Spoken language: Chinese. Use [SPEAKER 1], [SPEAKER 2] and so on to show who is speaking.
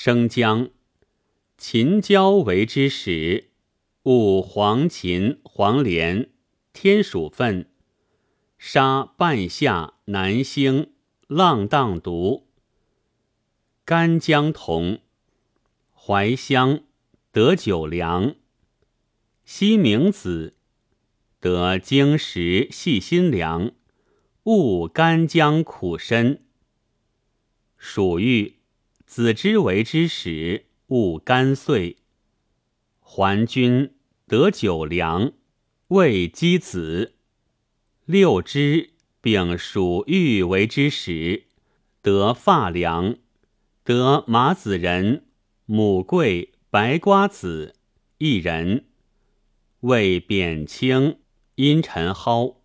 [SPEAKER 1] 生姜，秦椒为之始，勿黄芩、黄连、天鼠粪，杀半夏、南星、浪荡毒。干姜同，怀香，得酒凉。西明子，得经时细心凉。勿干姜苦参。蜀玉，子之为之始，勿干碎。还君，得酒凉。味鸡子。六之丙属玉为之始，得发凉。得马子仁、母桂、白瓜子一人，味扁清，阴沉蒿。